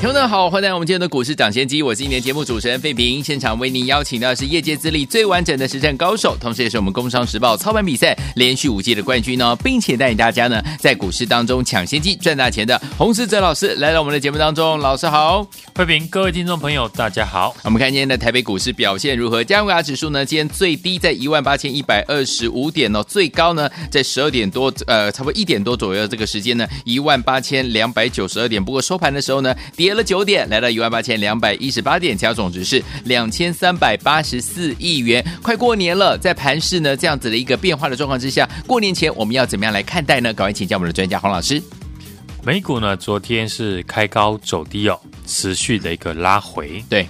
听众好，欢迎来到我们今天的股市涨先机，我是今年节目主持人费平。现场为您邀请到的是业界资历最完整的实战高手，同时也是我们工商时报操盘比赛连续五届的冠军哦，并且带领大家呢在股市当中抢先机赚大钱的洪士哲老师来到我们的节目当中。老师好，费平，各位听众朋友大家好。我们看今天的台北股市表现如何？加权指数呢，今天最低在一万八千一百二十五点哦，最高呢在十二点多，呃，差不多一点多左右这个时间呢，一万八千两百九十二点。不过收盘的时候呢，跌了九点，来到。一万八千两百一十八点，加总值是两千三百八十四亿元。快过年了，在盘市呢这样子的一个变化的状况之下，过年前我们要怎么样来看待呢？赶快请教我们的专家黄老师。美股呢昨天是开高走低哦，持续的一个拉回。对，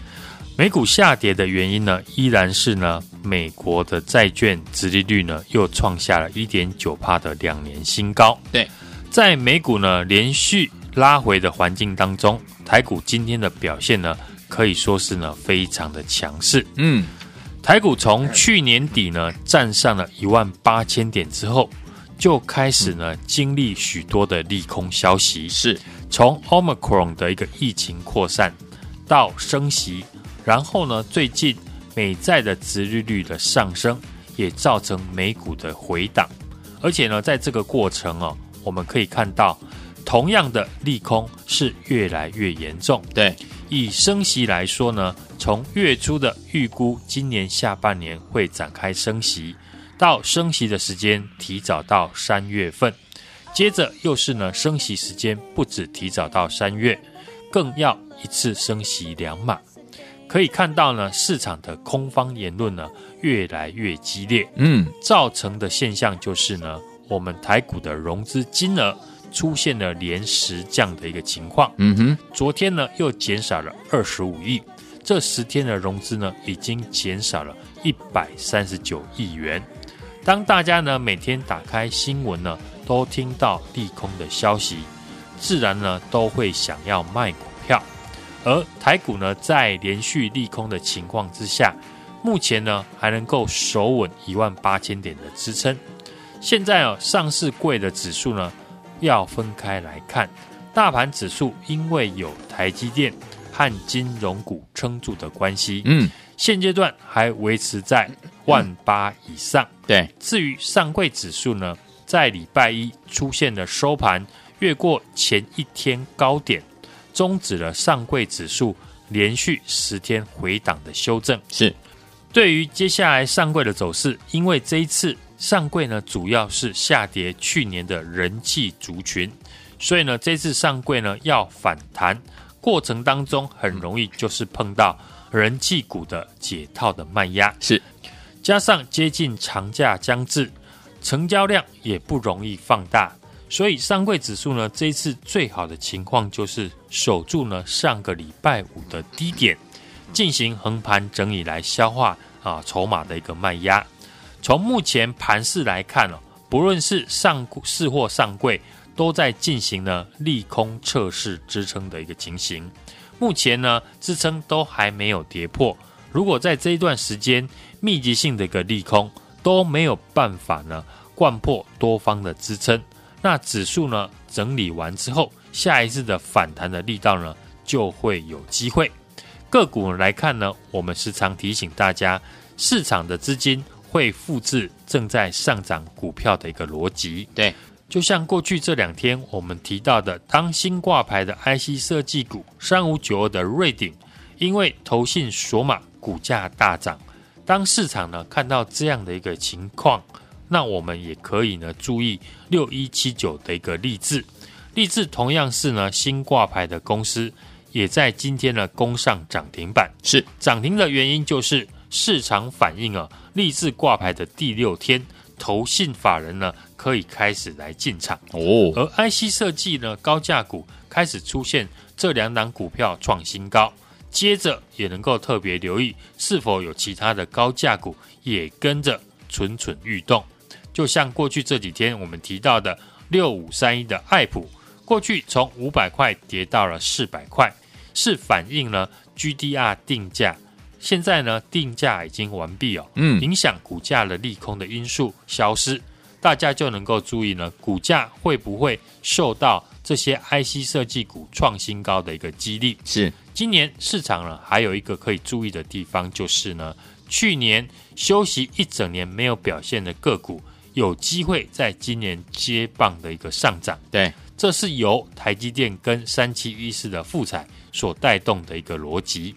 美股下跌的原因呢，依然是呢美国的债券殖利率呢又创下了一点九趴的两年新高。对，在美股呢连续拉回的环境当中。台股今天的表现呢，可以说是呢非常的强势。嗯，台股从去年底呢站上了一万八千点之后，就开始呢经历许多的利空消息，是从 Omicron 的一个疫情扩散到升息，然后呢最近美债的殖利率的上升，也造成美股的回档，而且呢在这个过程哦，我们可以看到。同样的利空是越来越严重。对，以升息来说呢，从月初的预估今年下半年会展开升息，到升息的时间提早到三月份，接着又是呢升息时间不止提早到三月，更要一次升息两码。可以看到呢，市场的空方言论呢越来越激烈。嗯，造成的现象就是呢，我们台股的融资金额。出现了连十降的一个情况。嗯哼，昨天呢又减少了二十五亿，这十天的融资呢已经减少了一百三十九亿元。当大家呢每天打开新闻呢，都听到利空的消息，自然呢都会想要卖股票。而台股呢在连续利空的情况之下，目前呢还能够守稳一万八千点的支撑。现在哦，上市柜的指数呢。要分开来看，大盘指数因为有台积电和金融股撑住的关系，嗯，现阶段还维持在万八以上。对，至于上柜指数呢，在礼拜一出现了收盘越过前一天高点，终止了上柜指数连续十天回档的修正。是，对于接下来上柜的走势，因为这一次。上柜呢，主要是下跌去年的人气族群，所以呢，这次上柜呢要反弹过程当中，很容易就是碰到人气股的解套的卖压，是。加上接近长假将至，成交量也不容易放大，所以上柜指数呢，这一次最好的情况就是守住呢上个礼拜五的低点，进行横盘整理来消化啊筹码的一个卖压。从目前盘势来看哦，不论是上市或上柜，都在进行呢利空测试支撑的一个情形。目前呢支撑都还没有跌破。如果在这一段时间密集性的一个利空都没有办法呢贯破多方的支撑，那指数呢整理完之后，下一次的反弹的力道呢就会有机会。个股来看呢，我们时常提醒大家，市场的资金。会复制正在上涨股票的一个逻辑，对，就像过去这两天我们提到的，当新挂牌的 IC 设计股三五九二的瑞鼎，因为投信锁码股价大涨，当市场呢看到这样的一个情况，那我们也可以呢注意六一七九的一个励志，励志同样是呢新挂牌的公司，也在今天呢攻上涨停板，是。涨停的原因就是。市场反应啊，立志挂牌的第六天，投信法人呢可以开始来进场哦。而 IC 设计呢高价股开始出现这两档股票创新高，接着也能够特别留意是否有其他的高价股也跟着蠢蠢欲动。就像过去这几天我们提到的六五三一的爱普，过去从五百块跌到了四百块，是反映了 GDR 定价。现在呢，定价已经完毕哦，嗯，影响股价的利空的因素消失，大家就能够注意呢，股价会不会受到这些 IC 设计股创新高的一个激励？是，今年市场呢，还有一个可以注意的地方，就是呢，去年休息一整年没有表现的个股，有机会在今年接棒的一个上涨。对，这是由台积电跟三七一四的富彩所带动的一个逻辑。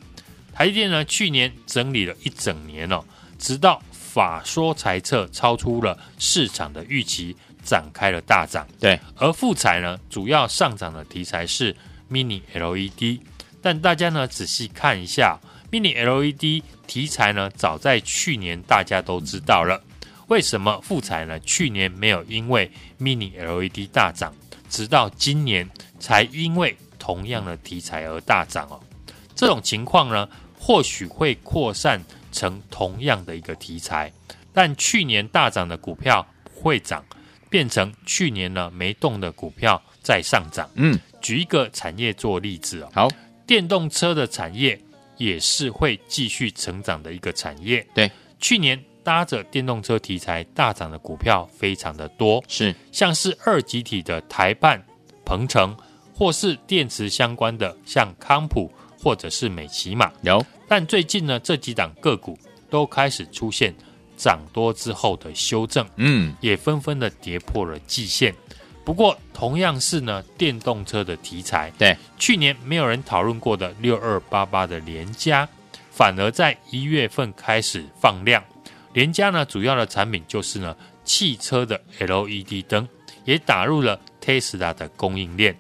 台积电呢，去年整理了一整年哦，直到法说财测超出了市场的预期，展开了大涨。对，而富彩呢，主要上涨的题材是 Mini LED，但大家呢仔细看一下，Mini LED 题材呢，早在去年大家都知道了。为什么富彩呢？去年没有因为 Mini LED 大涨，直到今年才因为同样的题材而大涨哦。这种情况呢，或许会扩散成同样的一个题材，但去年大涨的股票会涨，变成去年呢没动的股票在上涨。嗯，举一个产业做例子哦。好，电动车的产业也是会继续成长的一个产业。对，去年搭着电动车题材大涨的股票非常的多，是像是二极体的台办、鹏程，或是电池相关的像康普。或者是美琪马有，但最近呢，这几档个股都开始出现涨多之后的修正，嗯，也纷纷的跌破了季线。不过，同样是呢电动车的题材，对，去年没有人讨论过的六二八八的联嘉，反而在一月份开始放量。联嘉呢，主要的产品就是呢汽车的 LED 灯，也打入了 Tesla 的供应链。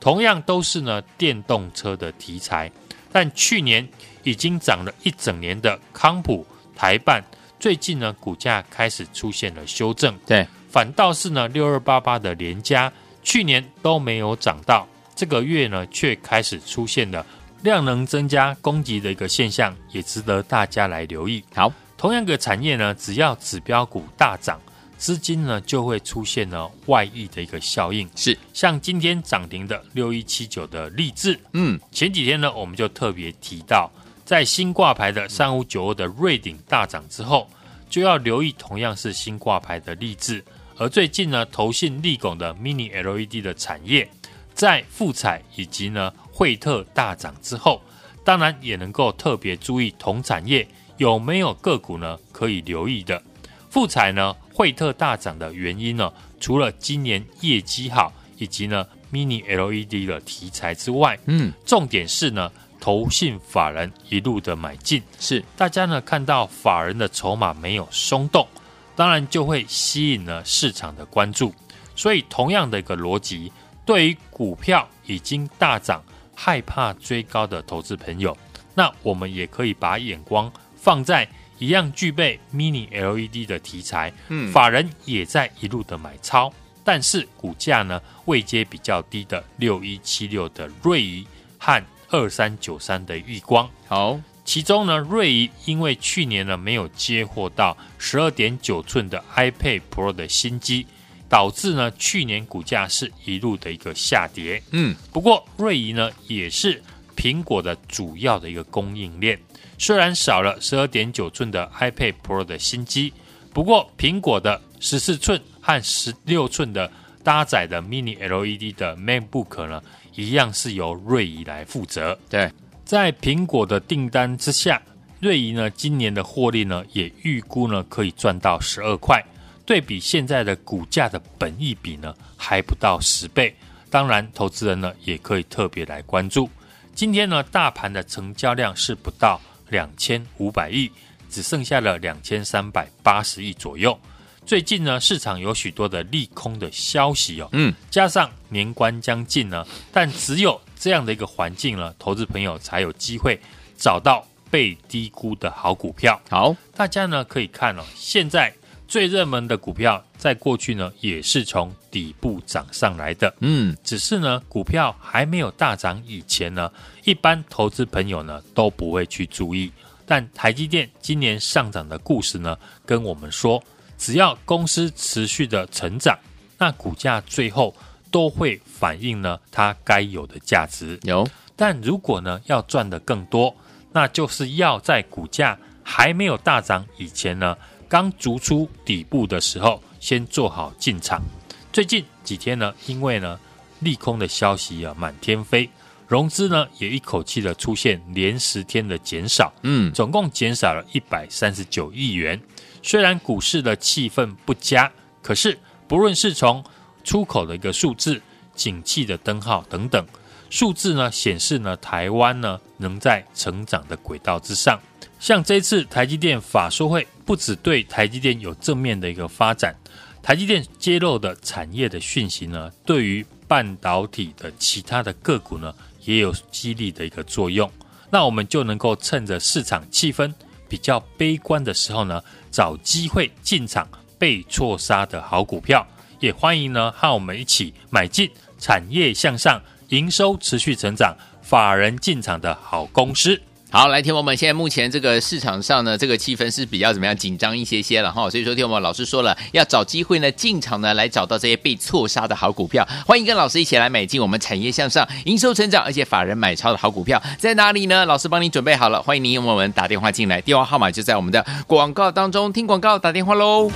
同样都是呢电动车的题材，但去年已经涨了一整年的康普、台半，最近呢股价开始出现了修正。对，反倒是呢六二八八的联嘉，去年都没有涨到，这个月呢却开始出现了量能增加、攻击的一个现象，也值得大家来留意。好，同样的产业呢，只要指标股大涨。资金呢就会出现了外溢的一个效应，是。像今天涨停的六一七九的励志，嗯，前几天呢我们就特别提到，在新挂牌的三五九二的瑞鼎大涨之后，就要留意同样是新挂牌的励志，而最近呢投信利拱的 Mini LED 的产业，在富彩以及呢惠特大涨之后，当然也能够特别注意同产业有没有个股呢可以留意的。富彩呢，惠特大涨的原因呢，除了今年业绩好，以及呢 Mini LED 的题材之外，嗯，重点是呢，投信法人一路的买进，是大家呢看到法人的筹码没有松动，当然就会吸引了市场的关注。所以同样的一个逻辑，对于股票已经大涨、害怕追高的投资朋友，那我们也可以把眼光放在。一样具备 Mini LED 的题材，嗯，法人也在一路的买超，但是股价呢位阶比较低的六一七六的瑞仪和二三九三的裕光，好，其中呢瑞仪因为去年呢没有接获到十二点九寸的 iPad Pro 的新机，导致呢去年股价是一路的一个下跌，嗯，不过瑞仪呢也是苹果的主要的一个供应链。虽然少了十二点九寸的 iPad Pro 的新机，不过苹果的十四寸和十六寸的搭载的 Mini LED 的 MacBook 呢，一样是由瑞仪来负责。对，在苹果的订单之下，瑞仪呢今年的获利呢也预估呢可以赚到十二块，对比现在的股价的本益比呢还不到十倍。当然，投资人呢也可以特别来关注。今天呢大盘的成交量是不到。两千五百亿，只剩下了两千三百八十亿左右。最近呢，市场有许多的利空的消息哦，嗯，加上年关将近呢，但只有这样的一个环境呢，投资朋友才有机会找到被低估的好股票。好，大家呢可以看哦，现在最热门的股票，在过去呢也是从底部涨上来的，嗯，只是呢股票还没有大涨以前呢，一般投资朋友呢都不会去注意，但台积电今年上涨的故事呢，跟我们说，只要公司持续的成长，那股价最后都会反映呢它该有的价值。有，但如果呢要赚得更多，那就是要在股价还没有大涨以前呢，刚逐出底部的时候，先做好进场。最近几天呢，因为呢利空的消息啊满天飞。融资呢也一口气的出现连十天的减少，嗯，总共减少了一百三十九亿元。虽然股市的气氛不佳，可是不论是从出口的一个数字、景气的灯号等等数字呢，显示呢台湾呢仍在成长的轨道之上。像这次台积电法说会，不只对台积电有正面的一个发展，台积电揭露的产业的讯息呢，对于半导体的其他的个股呢。也有激励的一个作用，那我们就能够趁着市场气氛比较悲观的时候呢，找机会进场被错杀的好股票。也欢迎呢和我们一起买进产业向上、营收持续成长、法人进场的好公司。好，来听我们现在目前这个市场上呢，这个气氛是比较怎么样紧张一些些了哈，所以说听我们老师说了，要找机会呢进场呢来找到这些被错杀的好股票，欢迎跟老师一起来买进我们产业向上、营收成长而且法人买超的好股票在哪里呢？老师帮你准备好了，欢迎您用我们打电话进来，电话号码就在我们的广告当中，听广告打电话喽。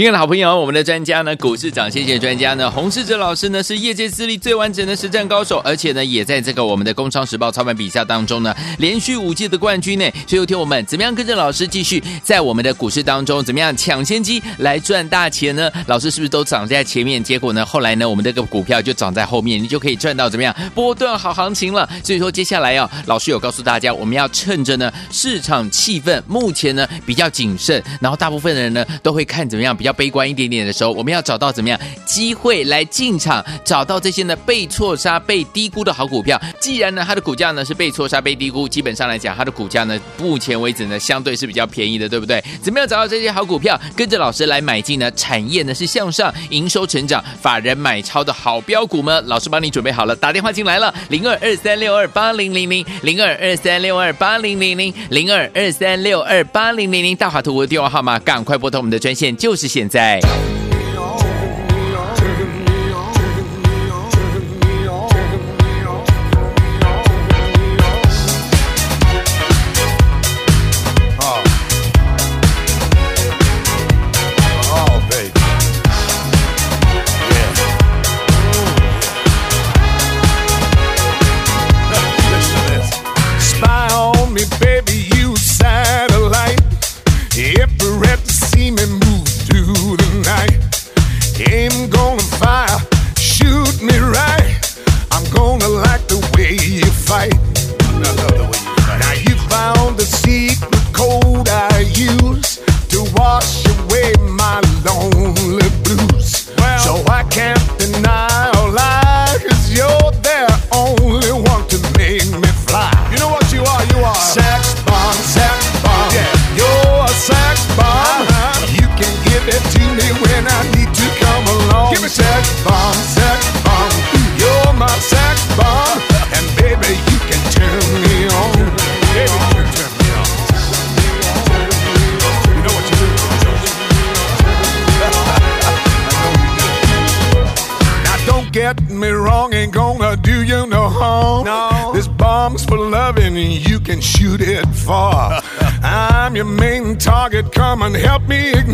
亲爱的好朋友，我们的专家呢，股市涨先机专家呢，洪世哲老师呢，是业界资历最完整的实战高手，而且呢，也在这个我们的《工商时报》操盘比赛当中呢，连续五届的冠军呢。所以，有听我们怎么样跟着老师继续在我们的股市当中，怎么样抢先机来赚大钱呢？老师是不是都涨在前面？结果呢，后来呢，我们这个股票就涨在后面，你就可以赚到怎么样波段好行情了？所以说，接下来啊，老师有告诉大家，我们要趁着呢市场气氛目前呢比较谨慎，然后大部分的人呢都会看怎么样比较。悲观一点点的时候，我们要找到怎么样机会来进场，找到这些呢被错杀、被低估的好股票。既然呢它的股价呢是被错杀、被低估，基本上来讲它的股价呢目前为止呢相对是比较便宜的，对不对？怎么样找到这些好股票，跟着老师来买进呢？产业呢是向上、营收成长、法人买超的好标股吗？老师帮你准备好了，打电话进来了，零二二三六二八零零零，零二二三六二八零零零，零二二三六二八零零零，大华图的电话号码，赶快拨通我们的专线，就是现在。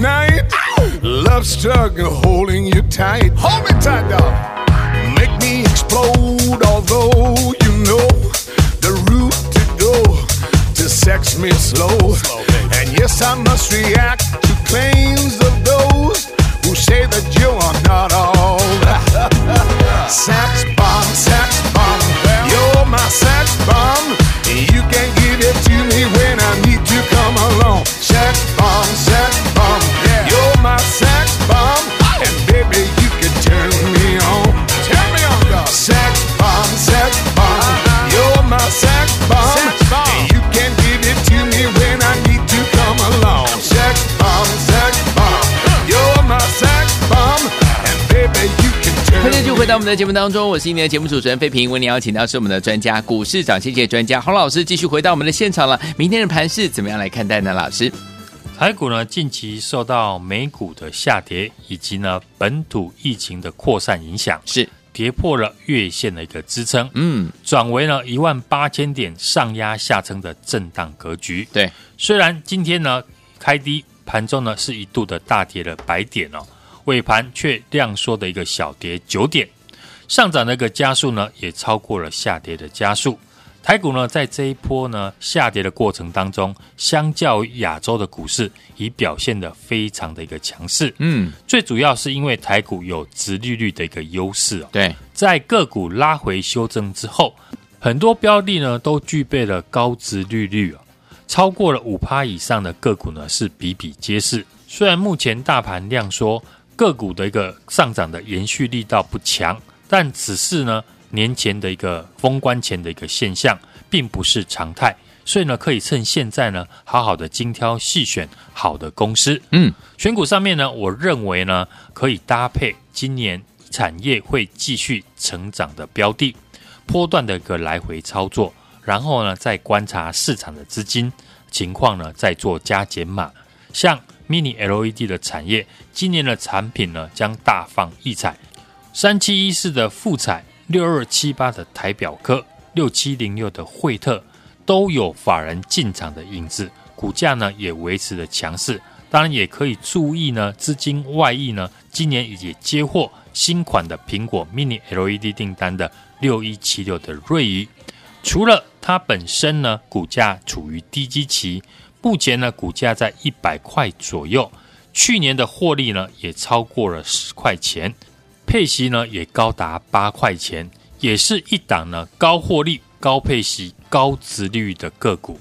在。struggle holding you tight. Hold me tight, dog. Make me explode, although you know the route to go to sex me slow. slow and yes, I must react to claims of those who say that you are not all 们的节目当中，我是今天的节目主持人费平，为你邀请到是我们的专家股市长，谢谢专家洪老师，继续回到我们的现场了。明天的盘市怎么样来看待呢？老师，台股呢近期受到美股的下跌以及呢本土疫情的扩散影响，是跌破了月线的一个支撑，嗯，转为了一万八千点上压下撑的震荡格局。对，虽然今天呢开低，盘中呢是一度的大跌了百点哦。尾盘却量缩的一个小跌九点，上涨的一个加速呢也超过了下跌的加速。台股呢在这一波呢下跌的过程当中，相较于亚洲的股市，已表现得非常的一个强势。嗯，最主要是因为台股有殖利率的一个优势哦。对，在个股拉回修正之后，很多标的呢都具备了高殖利率哦，超过了五趴以上的个股呢是比比皆是。虽然目前大盘量缩。个股的一个上涨的延续力道不强，但只是呢年前的一个封关前的一个现象，并不是常态。所以呢，可以趁现在呢，好好的精挑细选好的公司。嗯，选股上面呢，我认为呢，可以搭配今年产业会继续成长的标的，波段的一个来回操作，然后呢，再观察市场的资金情况呢，再做加减码，像。Mini LED 的产业，今年的产品呢将大放异彩。三七一四的富彩，六二七八的台表科，六七零六的惠特，都有法人进场的影子，股价呢也维持了强势。当然也可以注意呢，资金外溢呢，今年也接获新款的苹果 Mini LED 订单的六一七六的瑞昱，除了它本身呢，股价处于低基期。目前呢，股价在一百块左右，去年的获利呢也超过了十块钱，配息呢也高达八块钱，也是一档呢高获利、高配息、高值利率的个股。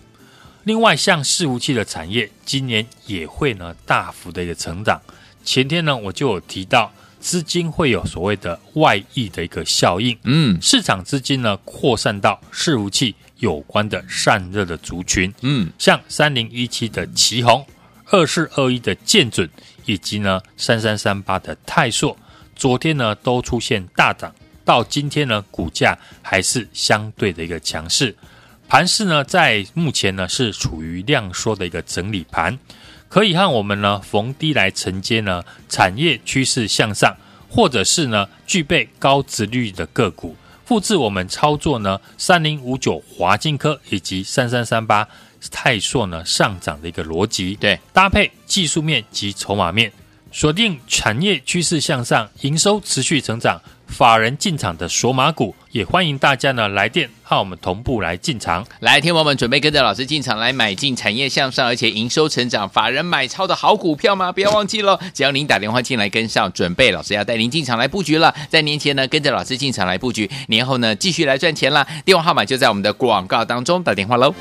另外，像伺服器的产业，今年也会呢大幅的一个成长。前天呢，我就有提到，资金会有所谓的外溢的一个效应，嗯，市场资金呢扩散到伺服器。有关的散热的族群，嗯，像三零一七的奇宏，二四二一的建准，以及呢三三三八的泰硕，昨天呢都出现大涨，到今天呢股价还是相对的一个强势，盘势呢在目前呢是处于量缩的一个整理盘，可以和我们呢逢低来承接呢产业趋势向上，或者是呢具备高值率的个股。复制我们操作呢，三零五九华金科以及三三三八泰硕呢上涨的一个逻辑，对，搭配技术面及筹码面，锁定产业趋势向上，营收持续成长。法人进场的索马股，也欢迎大家呢来电和我们同步来进场。来，天王们准备跟着老师进场来买进产业向上，而且营收成长、法人买超的好股票吗？不要忘记喽！只要您打电话进来跟上，准备老师要带您进场来布局了。在年前呢，跟着老师进场来布局，年后呢继续来赚钱啦。电话号码就在我们的广告当中，打电话喽。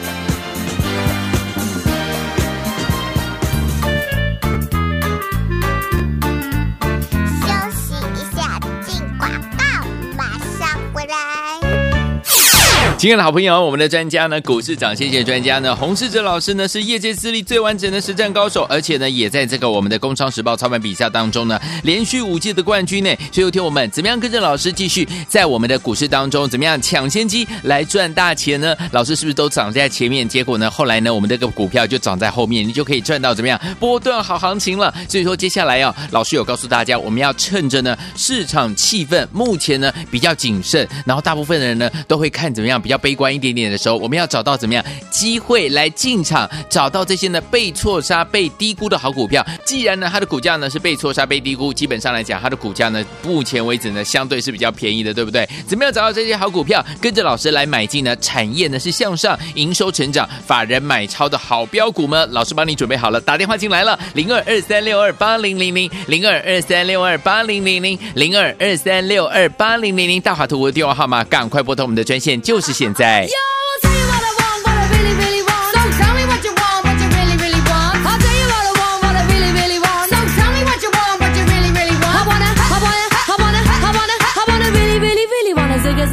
亲爱的好朋友，我们的专家呢，股市涨谢谢专家呢，洪世哲老师呢，是业界资历最完整的实战高手，而且呢，也在这个我们的《工商时报》操盘比赛当中呢，连续五届的冠军呢。所以，有听我们怎么样跟着老师继续在我们的股市当中，怎么样抢先机来赚大钱呢？老师是不是都涨在前面？结果呢，后来呢，我们这个股票就涨在后面，你就可以赚到怎么样波段好行情了。所以说，接下来啊，老师有告诉大家，我们要趁着呢市场气氛目前呢比较谨慎，然后大部分的人呢都会看怎么样比较。要悲观一点点的时候，我们要找到怎么样机会来进场，找到这些呢被错杀、被低估的好股票。既然呢它的股价呢是被错杀、被低估，基本上来讲它的股价呢目前为止呢相对是比较便宜的，对不对？怎么样找到这些好股票，跟着老师来买进呢？产业呢是向上、营收成长、法人买超的好标股吗？老师帮你准备好了，打电话进来了，零二二三六二八零零零，零二二三六二八零零零，零二二三六二八零零零，大华图的电话号码，赶快拨通我们的专线，就是现在。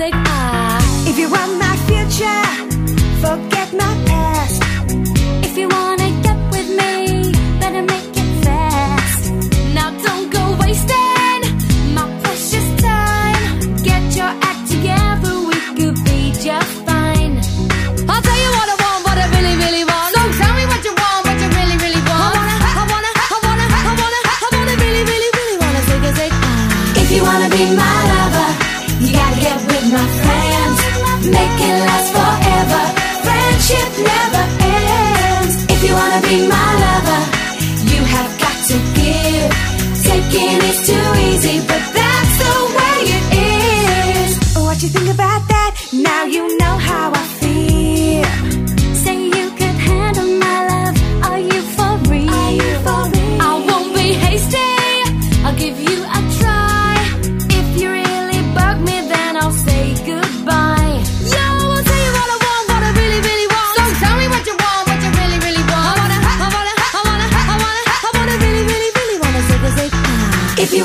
music.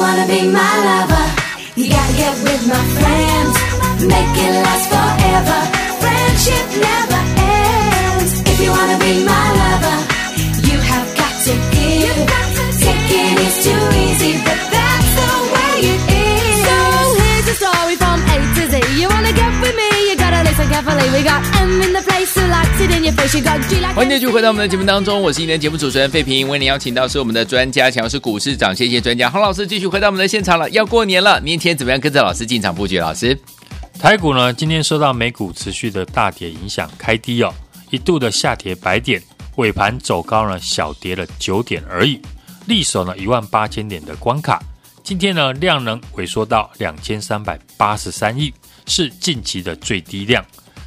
Wanna be my lover, you gotta get with my friends. Make it last forever. 欢迎继续回到我们的节目当中，我是今天的节目主持人费平，为您邀请到是我们的专家，强势股市长，谢谢专家洪老师，继续回到我们的现场了。要过年了，年前怎么样跟着老师进场布局？老师，台股呢，今天受到美股持续的大跌影响，开低哦，一度的下跌百点，尾盘走高呢，小跌了九点而已，力守呢一万八千点的关卡。今天呢，量能萎缩到两千三百八十三亿，是近期的最低量。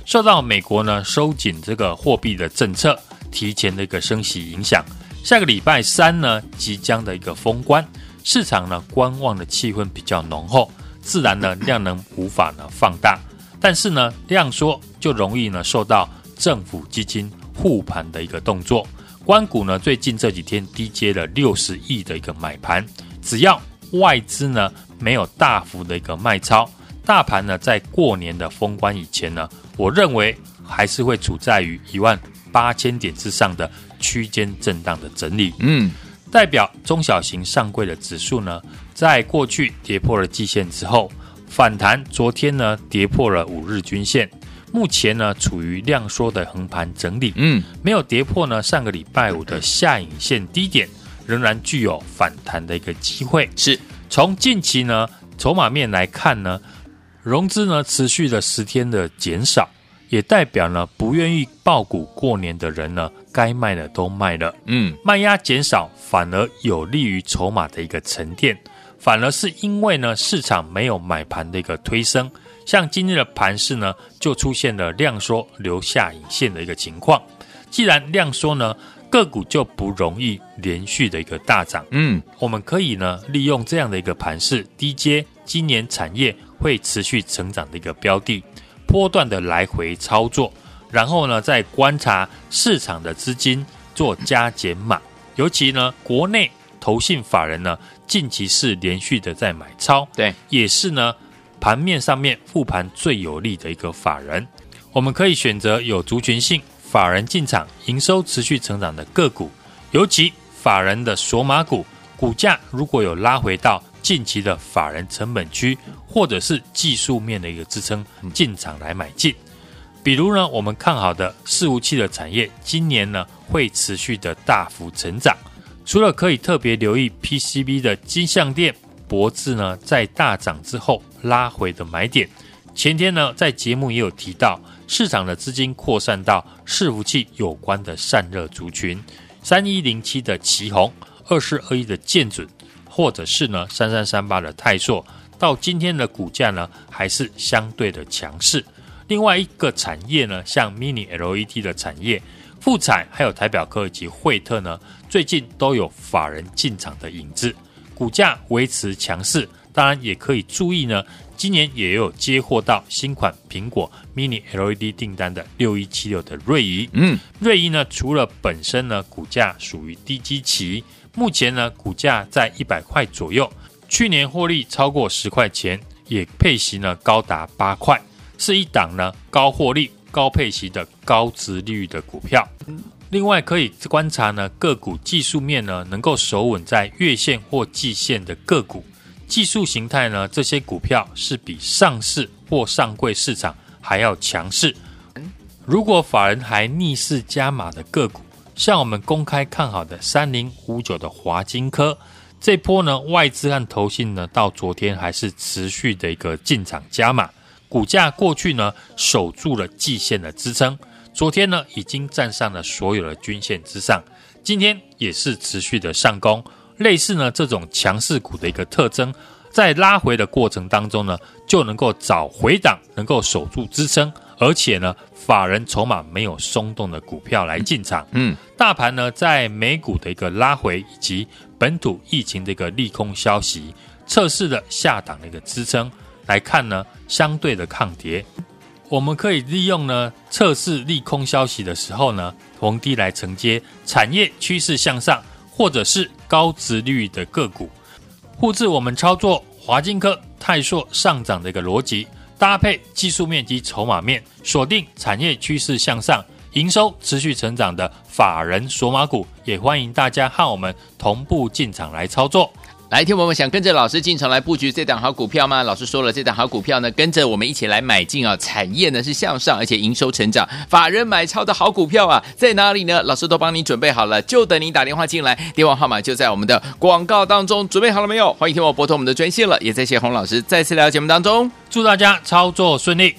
受到美国呢收紧这个货币的政策，提前的一个升息影响，下个礼拜三呢即将的一个封关，市场呢观望的气氛比较浓厚，自然呢量能无法呢放大，但是呢量缩就容易呢受到政府基金护盘的一个动作。关股呢最近这几天低接了六十亿的一个买盘，只要外资呢没有大幅的一个卖超，大盘呢在过年的封关以前呢。我认为还是会处在于一万八千点之上的区间震荡的整理。嗯，代表中小型上柜的指数呢，在过去跌破了季线之后反弹，昨天呢跌破了五日均线，目前呢处于量缩的横盘整理。嗯，没有跌破呢上个礼拜五的下影线低点，仍然具有反弹的一个机会。是从近期呢筹码面来看呢。融资呢持续了十天的减少，也代表呢不愿意爆股过年的人呢，该卖的都卖了。嗯，卖压减少反而有利于筹码的一个沉淀，反而是因为呢市场没有买盘的一个推升，像今日的盘势呢就出现了量缩留下影线的一个情况。既然量缩呢，个股就不容易连续的一个大涨。嗯，我们可以呢利用这样的一个盘势低阶今年产业。会持续成长的一个标的，波段的来回操作，然后呢，再观察市场的资金做加减码。尤其呢，国内投信法人呢，近期是连续的在买超，对，也是呢盘面上面复盘最有利的一个法人。我们可以选择有族群性法人进场、营收持续成长的个股，尤其法人的索码股，股价如果有拉回到。近期的法人成本区，或者是技术面的一个支撑，进场来买进。比如呢，我们看好的伺服器的产业，今年呢会持续的大幅成长。除了可以特别留意 PCB 的金相电、博智呢，在大涨之后拉回的买点。前天呢，在节目也有提到，市场的资金扩散到伺服器有关的散热族群，三一零七的旗红，二四二一的建准。或者是呢，三三三八的泰硕，到今天的股价呢，还是相对的强势。另外一个产业呢，像 Mini LED 的产业，富彩还有台表科以及惠特呢，最近都有法人进场的影子，股价维持强势。当然也可以注意呢，今年也有接获到新款苹果 Mini LED 订单的六一七六的瑞仪。嗯，瑞仪呢，除了本身呢，股价属于低基期。目前呢，股价在一百块左右，去年获利超过十块钱，也配息呢高达八块，是一档呢高获利、高配息的高值利率的股票。另外可以观察呢个股技术面呢能够守稳在月线或季线的个股，技术形态呢这些股票是比上市或上柜市场还要强势。如果法人还逆势加码的个股。像我们公开看好的三零五九的华金科，这波呢，外资和投信呢，到昨天还是持续的一个进场加码，股价过去呢守住了季线的支撑，昨天呢已经站上了所有的均线之上，今天也是持续的上攻。类似呢这种强势股的一个特征，在拉回的过程当中呢，就能够找回档，能够守住支撑，而且呢，法人筹码没有松动的股票来进场。嗯，大盘呢在美股的一个拉回以及本土疫情的一个利空消息，测试了下档的一个支撑来看呢，相对的抗跌，我们可以利用呢测试利空消息的时候呢，逢低来承接产业趋势向上，或者是高值率的个股，复制我们操作华金科、泰硕上涨的一个逻辑，搭配技术面及筹码面，锁定产业趋势向上。营收持续成长的法人索马股，也欢迎大家和我们同步进场来操作。来，听我们想跟着老师进场来布局这档好股票吗？老师说了，这档好股票呢，跟着我们一起来买进啊！产业呢是向上，而且营收成长，法人买超的好股票啊，在哪里呢？老师都帮你准备好了，就等你打电话进来，电话号码就在我们的广告当中，准备好了没有？欢迎听我拨通我们的专线了，也在谢洪老师再次来到节目当中，祝大家操作顺利。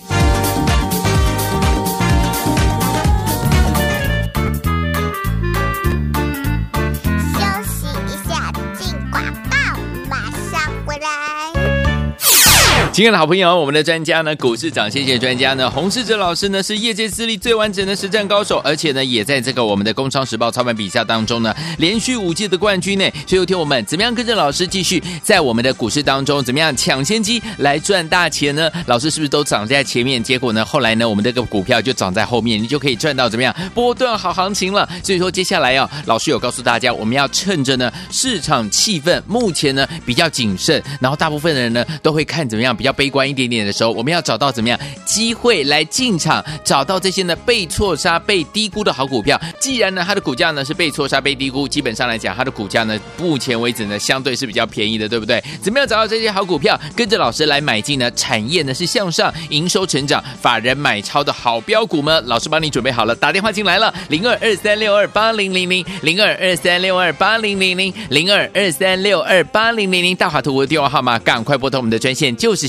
亲爱的好朋友，我们的专家呢，股市涨谢谢专家呢，洪世哲老师呢，是业界资历最完整的实战高手，而且呢，也在这个我们的《工商时报》操盘比赛当中呢，连续五届的冠军呢。所以，有听我们怎么样跟着老师继续在我们的股市当中，怎么样抢先机来赚大钱呢？老师是不是都涨在前面？结果呢，后来呢，我们这个股票就涨在后面，你就可以赚到怎么样波段好行情了？所以说，接下来啊，老师有告诉大家，我们要趁着呢市场气氛目前呢比较谨慎，然后大部分的人呢都会看怎么样比较。悲观一点点的时候，我们要找到怎么样机会来进场，找到这些呢被错杀、被低估的好股票。既然呢它的股价呢是被错杀、被低估，基本上来讲它的股价呢目前为止呢相对是比较便宜的，对不对？怎么样找到这些好股票，跟着老师来买进呢？产业呢是向上，营收成长，法人买超的好标股吗？老师帮你准备好了，打电话进来了，零二二三六二八零零零，零二二三六二八零零零，零二二三六二八零零零，大华图的电话号码，赶快拨通我们的专线，就是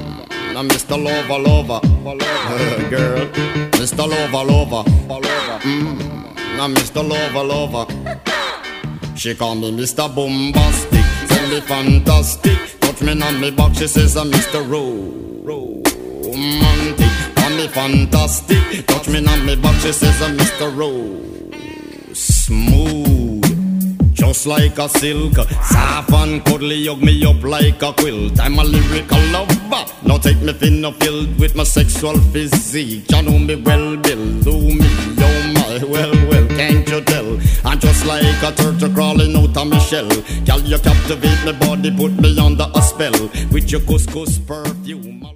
Now, Mr. Lover, Lover, uh, girl, Mr. Lover, Lover, mm. Now, Mr. Lover, Lover. She call me Mr. Bombastic, tell me fantastic. Touch me on me back, she says I'm Mr. Romantic. Call me fantastic, touch me on me back, she says I'm Mr. Rose. Smooth. Just like a silk, soft and cuddly, hug me up like a quilt. I'm a lyrical lover. Now take me thin or filled with my sexual physique. You know me well, Bill. Do me, oh my, well, well, can't you tell? I'm just like a turtle crawling out of my shell. Girl, you captivate my body, put me under a spell with your couscous perfume.